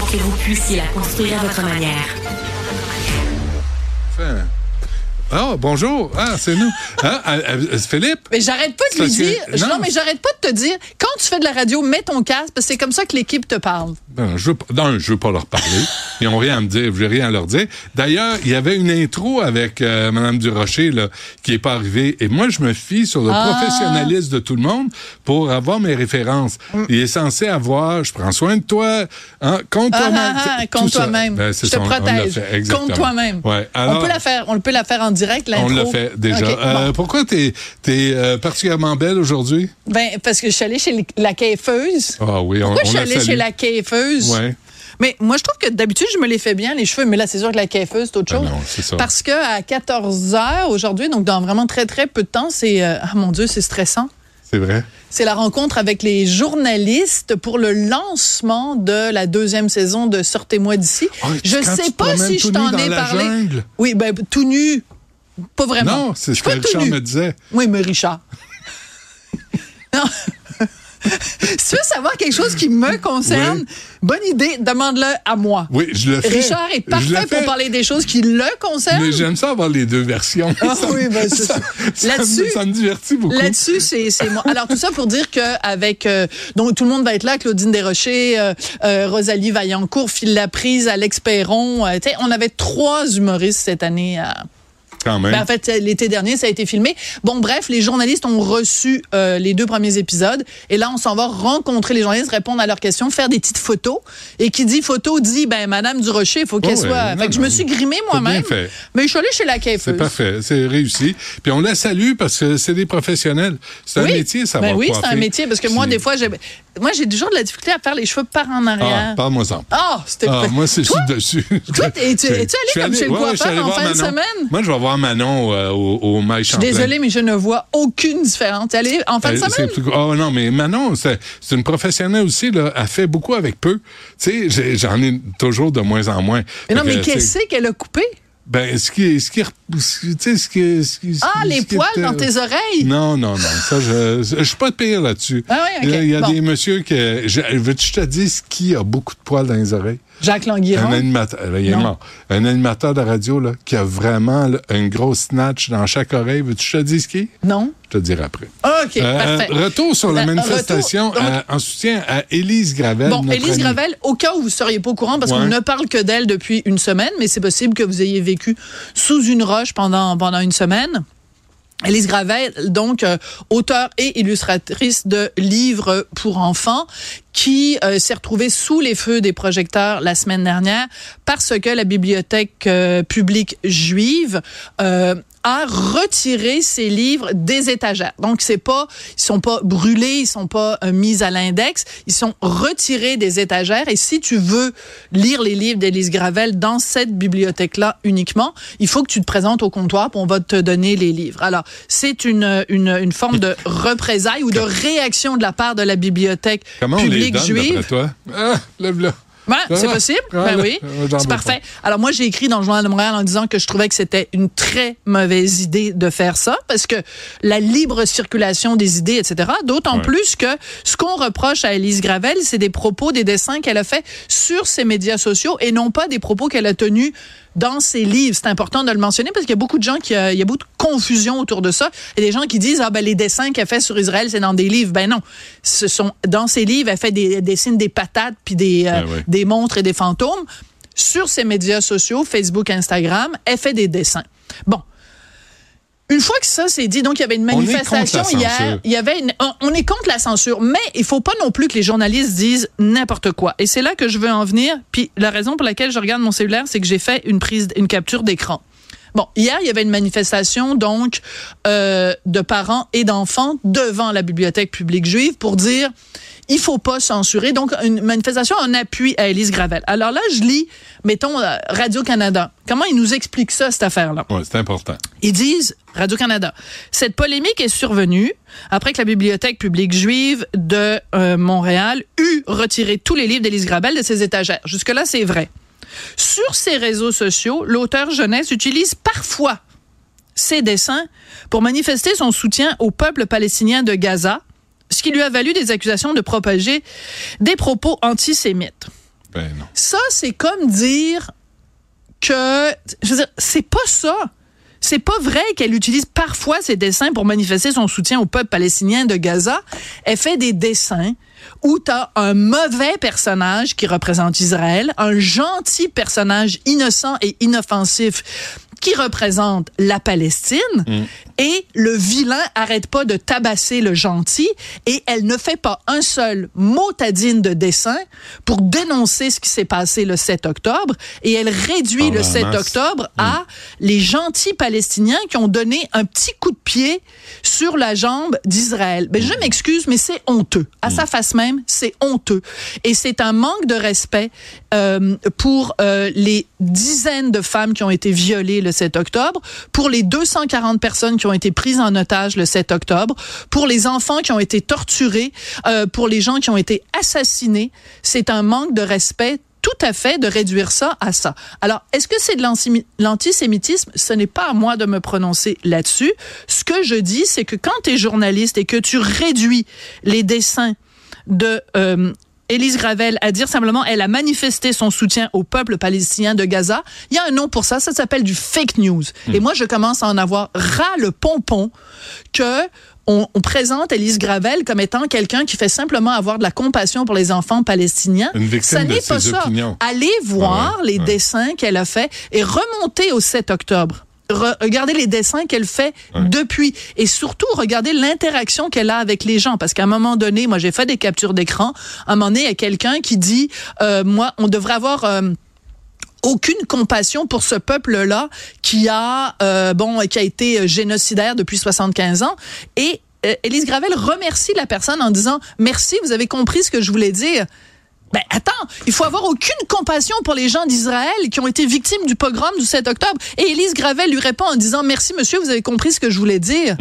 pour que vous puissiez la construire à votre manière. Ah, bonjour. Ah, c'est nous. Hein, euh, euh, Philippe? Mais j'arrête pas de lui que- dire. non. Non, mais j'arrête pas de te dire. Quand tu fais de la radio, mets ton casque, parce que c'est comme ça que l'équipe te parle. Non, je veux, pas- non, je veux pas leur parler. Ils ont rien à me dire. Je rien à leur dire. D'ailleurs, il y avait une intro avec euh, Mme Durocher là, qui est pas arrivée. Et moi, je me fie sur le Ah. professionnalisme de tout le monde pour avoir mes références. Mm. Il est censé avoir, je prends soin de toi, hein, compte Ah, toi-même. compte toi-même. Ben, Je te protège. Compte toi-même. Ouais. on peut la faire. On peut la faire en direct, l'intro. on l'a fait déjà. Euh, bon. pourquoi t'es es, euh, particulièrement belle aujourd'hui? Ben, parce que je suis allée chez la caifeuse. Ah oui, on, Pourquoi on je suis allée chez la caifeuse? Ouais. Mais moi, je trouve que d'habitude, je me les fais bien, les cheveux. Mais là, c'est sûr que la caifeuse, c'est autre Ah chose. non, c'est ça. Parce que à 14 heures aujourd'hui, donc dans vraiment très, très peu de temps, c'est, euh, ah mon Dieu, c'est stressant. C'est vrai. C'est la rencontre avec les journalistes pour le lancement de la deuxième saison de Sortez-moi d'ici. Ah, je quand sais tu pas si je t'en ai parlé. jungle. Oui, ben tout nu. Pas vraiment. Non, c'est ce que Richard me disait. Oui, mais Richard. non. si tu veux savoir quelque chose qui me concerne, Oui. bonne idée, demande-le à moi. Oui, je le fais. Richard est parfait pour parler des choses qui le concernent. Mais j'aime ça avoir les deux versions. Ah Ça- oui, ben, c'est ça, Là-dessus- ça me divertit beaucoup. Là-dessus, c'est moi. Alors tout ça pour dire que avec euh, donc tout le monde va être là, Claudine Desrochers, euh, euh, Rosalie Vaillancourt, Phil Laprise, Alex Perron. on avait trois humoristes cette année. à- Quand même. ben, en fait, l'été dernier, ça a été filmé. Bon, bref, les journalistes ont reçu euh, les deux premiers épisodes. Et là, on s'en va rencontrer les journalistes, répondre à leurs questions, faire des petites photos. Et qui dit photo dit, ben, Madame Durocher, il faut qu'elle Oh, soit. Non, fait que je me suis grimée C'est moi-même. Mais je suis allée chez la c'est caifeuse. parfait, c'est réussi. Puis on la salue parce que c'est des professionnels. C'est un métier, ça Ben va oui, c'est un métier parce que moi, des fois, j'ai, moi, j'ai toujours de la difficulté à faire les cheveux par en Ah, arrière. parle-moi-en. Ah, c'était Ah, moi, c'est dessus. toi, es-tu allé je suis comme chez le ouais, suis coiffeur allé en fin de semaine? Moi, je vais voir Manon euh, au, au Maï Je suis désolée, mais je ne vois aucune différence. T'es allé en fin de semaine? Oh non, mais Manon, c'est une professionnelle aussi. Là, elle fait beaucoup avec peu. Tu sais, j'en ai toujours de moins en moins. Mais non, que, mais qu'est-ce qu'elle a coupé? Ben, ce qui, ce qui, ce qui- tu sais, ce qui, ce qui- Ah, les poils était- dans tes oreilles? Non, non, non. Ça, je, je suis pas de pire là-dessus. Ah oui. Il y a, il y a Bon. des messieurs qui, je- veux-tu que je te dise qui a beaucoup de poils dans les oreilles? Jacques Un Languiron? animateur, euh, est Non. mort. Un animateur de radio, là, qui a vraiment là, une grosse snatch dans chaque oreille. Veux-tu que je te dise qui? Non? Je te le dirai après. OK, Euh, parfait. retour sur la Ben, manifestation retour, donc- euh, en soutien à Élise Gravel. Bon, Élise. Gravel, au cas où vous ne seriez pas au courant, parce Ouais. qu'on ne parle que d'elle depuis une semaine, mais c'est possible que vous ayez vécu sous une roche pendant, pendant une semaine. Élise Gravel, donc euh, auteure et illustratrice de livres pour enfants, qui euh, s'est retrouvée sous les feux des projecteurs la semaine dernière parce que la bibliothèque euh, publique juive a retiré ses livres des étagères. Donc c'est pas, ils sont pas brûlés, ils sont pas euh, mis à l'index, ils sont retirés des étagères. Et si tu veux lire les livres d'Élise Gravel dans cette bibliothèque-là uniquement, il faut que tu te présentes au comptoir, puis on va te donner les livres. Alors c'est une, une une forme de représailles ou de réaction de la part de la bibliothèque Comment on les publique donne, juive. toi? Ah, lève-le. Ouais, c'est possible? ben oui, c'est parfait. Alors moi, j'ai écrit dans le journal de Montréal en disant que je trouvais que c'était une très mauvaise idée de faire ça parce que la libre circulation des idées, etc. D'autant Ouais. plus que ce qu'on reproche à Élise Gravel, c'est des propos, des dessins qu'elle a fait sur ses médias sociaux et non pas des propos qu'elle a tenus dans ses livres. C'est important de le mentionner parce qu'il y a beaucoup de gens qui, euh, il y a beaucoup de confusion autour de ça. Il y a des gens qui disent, ah ben les dessins qu'elle fait sur Israël, c'est dans des livres. Ben non. Ce sont, dans ses livres, elle fait des, elle dessine des patates puis des, euh, ouais. des montres et des fantômes. Sur ses médias sociaux, Facebook, Instagram, elle fait des dessins. Bon. Une fois que ça c'est dit, donc il y avait une manifestation hier. Il y avait une, on- on est contre la censure, mais il faut pas non plus que les journalistes disent n'importe quoi. Et c'est là que je veux en venir. Puis la raison pour laquelle je regarde mon cellulaire, c'est que j'ai fait une prise, une capture d'écran. Bon, hier, il y avait une manifestation donc euh, de parents et d'enfants devant la bibliothèque publique juive pour dire il faut pas censurer. Donc, une manifestation en appui à Élise Gravel. Alors là, je lis, mettons, euh, Radio-Canada. Comment ils nous expliquent ça, cette affaire-là? Ouais, c'est important. Ils disent, Radio-Canada, cette polémique est survenue après que la Bibliothèque publique juive de euh, Montréal eut retiré tous les livres d'Élise Grabel de ses étagères. Jusque-là, c'est vrai. Sur ses réseaux sociaux, l'auteur jeunesse utilise parfois ses dessins pour manifester son soutien au peuple palestinien de Gaza, ce qui lui a valu des accusations de propager des propos antisémites. Ben non. Ça, c'est comme dire que, je veux dire, c'est pas ça. C'est pas vrai qu'elle utilise parfois ses dessins pour manifester son soutien au peuple palestinien de Gaza. Elle fait des dessins où tu un mauvais personnage qui représente Israël, un gentil personnage innocent et inoffensif qui représente la Palestine, et le vilain arrête pas de tabasser le gentil, et elle ne fait pas un seul motadine de dessin pour dénoncer ce qui s'est passé le 7 octobre, et elle réduit Par le la 7 masse. octobre à les gentils Palestiniens qui ont donné un petit coup de pied sur la jambe d'Israël. Ben, je m'excuse, mais c'est honteux. À sa face même, c'est honteux. Et c'est un manque de respect euh, pour euh, les dizaines de femmes qui ont été violées le 7 octobre, pour les 240 personnes qui ont été prises en otage le 7 octobre, pour les enfants qui ont été torturés, euh, pour les gens qui ont été assassinés. C'est un manque de respect tout à fait de réduire ça à ça. Alors, est-ce que c'est de l'anti- l'antisémitisme? Ce n'est pas à moi de me prononcer là-dessus. Ce que je dis, c'est que quand tu es journaliste et que tu réduis les dessins de euh, Élise Gravel à dire simplement elle a manifesté son soutien au peuple palestinien de Gaza, il y a un nom pour ça, ça s'appelle du fake news. Et moi, je commence à en avoir ras le pompon que on, on présente Élise Gravel comme étant quelqu'un qui fait simplement avoir de la compassion pour les enfants palestiniens. Une victime ça n'est pas ça. Allez voir ouais, les ouais. dessins qu'elle a fait et remontez au 7 octobre. Re- regardez les dessins qu'elle fait depuis. Et surtout regardez l'interaction qu'elle a avec les gens. Parce qu'à un moment donné, moi j'ai fait des captures d'écran. À un moment donné, il y a quelqu'un qui dit, euh, moi, on devrait avoir euh, aucune compassion pour ce peuple-là qui a euh, bon qui a été génocidaire depuis 75 ans. Et euh, Élise Gravel remercie la personne en disant merci vous avez compris ce que je voulais dire ben attends, il faut avoir aucune compassion pour les gens d'Israël qui ont été victimes du pogrom du 7 octobre. Et Élise Gravel lui répond en disant merci monsieur, vous avez compris ce que je voulais dire.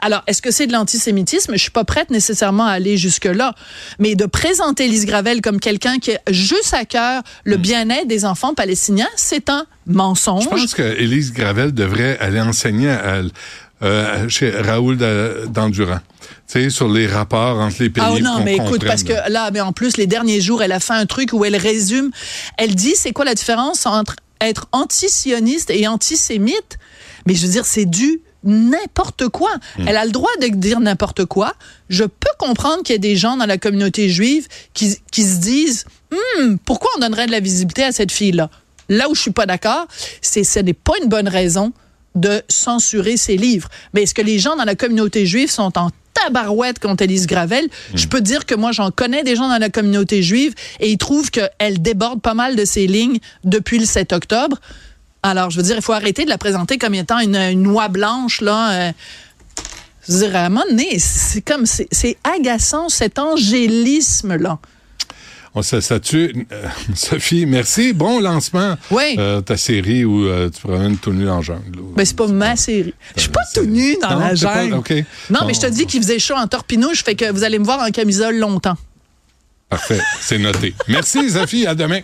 Alors, est-ce que c'est de l'antisémitisme? Je suis pas prête nécessairement à aller jusque-là. Mais de présenter Élise Gravel comme quelqu'un qui a juste à cœur le bien-être des enfants palestiniens, c'est un mensonge. Je pense que Élise Gravel devrait aller enseigner à, euh, chez Raoul Dandurand. Tu sais, sur les rapports entre les pays. Ah non, mais écoute, parce que là. là, mais en plus, les derniers jours, elle a fait un truc où elle résume. Elle dit, c'est quoi la différence entre être anti-sioniste et antisémite? Mais je veux dire, c'est du n'importe quoi. Hmm. Elle a le droit de dire n'importe quoi. Je peux comprendre qu'il y a des gens dans la communauté juive qui, qui se disent, Hmm, pourquoi on donnerait de la visibilité à cette fille-là? Là où je suis pas d'accord, c'est ce n'est pas une bonne raison de censurer ses livres. Mais est-ce que les gens dans la communauté juive sont en tabarouette contre Élise Gravel? Je peux dire que moi, j'en connais des gens dans la communauté juive et ils trouvent qu'elle déborde pas mal de ses lignes depuis le 7 octobre. Alors, je veux dire, il faut arrêter de la présenter comme étant une, une noix blanche, là. euh, je veux dire, à un moment donné, c'est comme, c'est c'est agaçant, cet angélisme-là. On se statue. Euh, Sophie, merci. Bon lancement. Oui. Euh, ta série où euh, tu promènes tout nu dans la jungle. Ben, c'est pas ma série. Je suis pas tout nu dans Non, la pas- jungle. Non, mais je te dis qu'il faisait chaud en torpinouche, fait que vous allez me voir en camisole longtemps. Parfait. C'est noté. Merci, Sophie. À demain.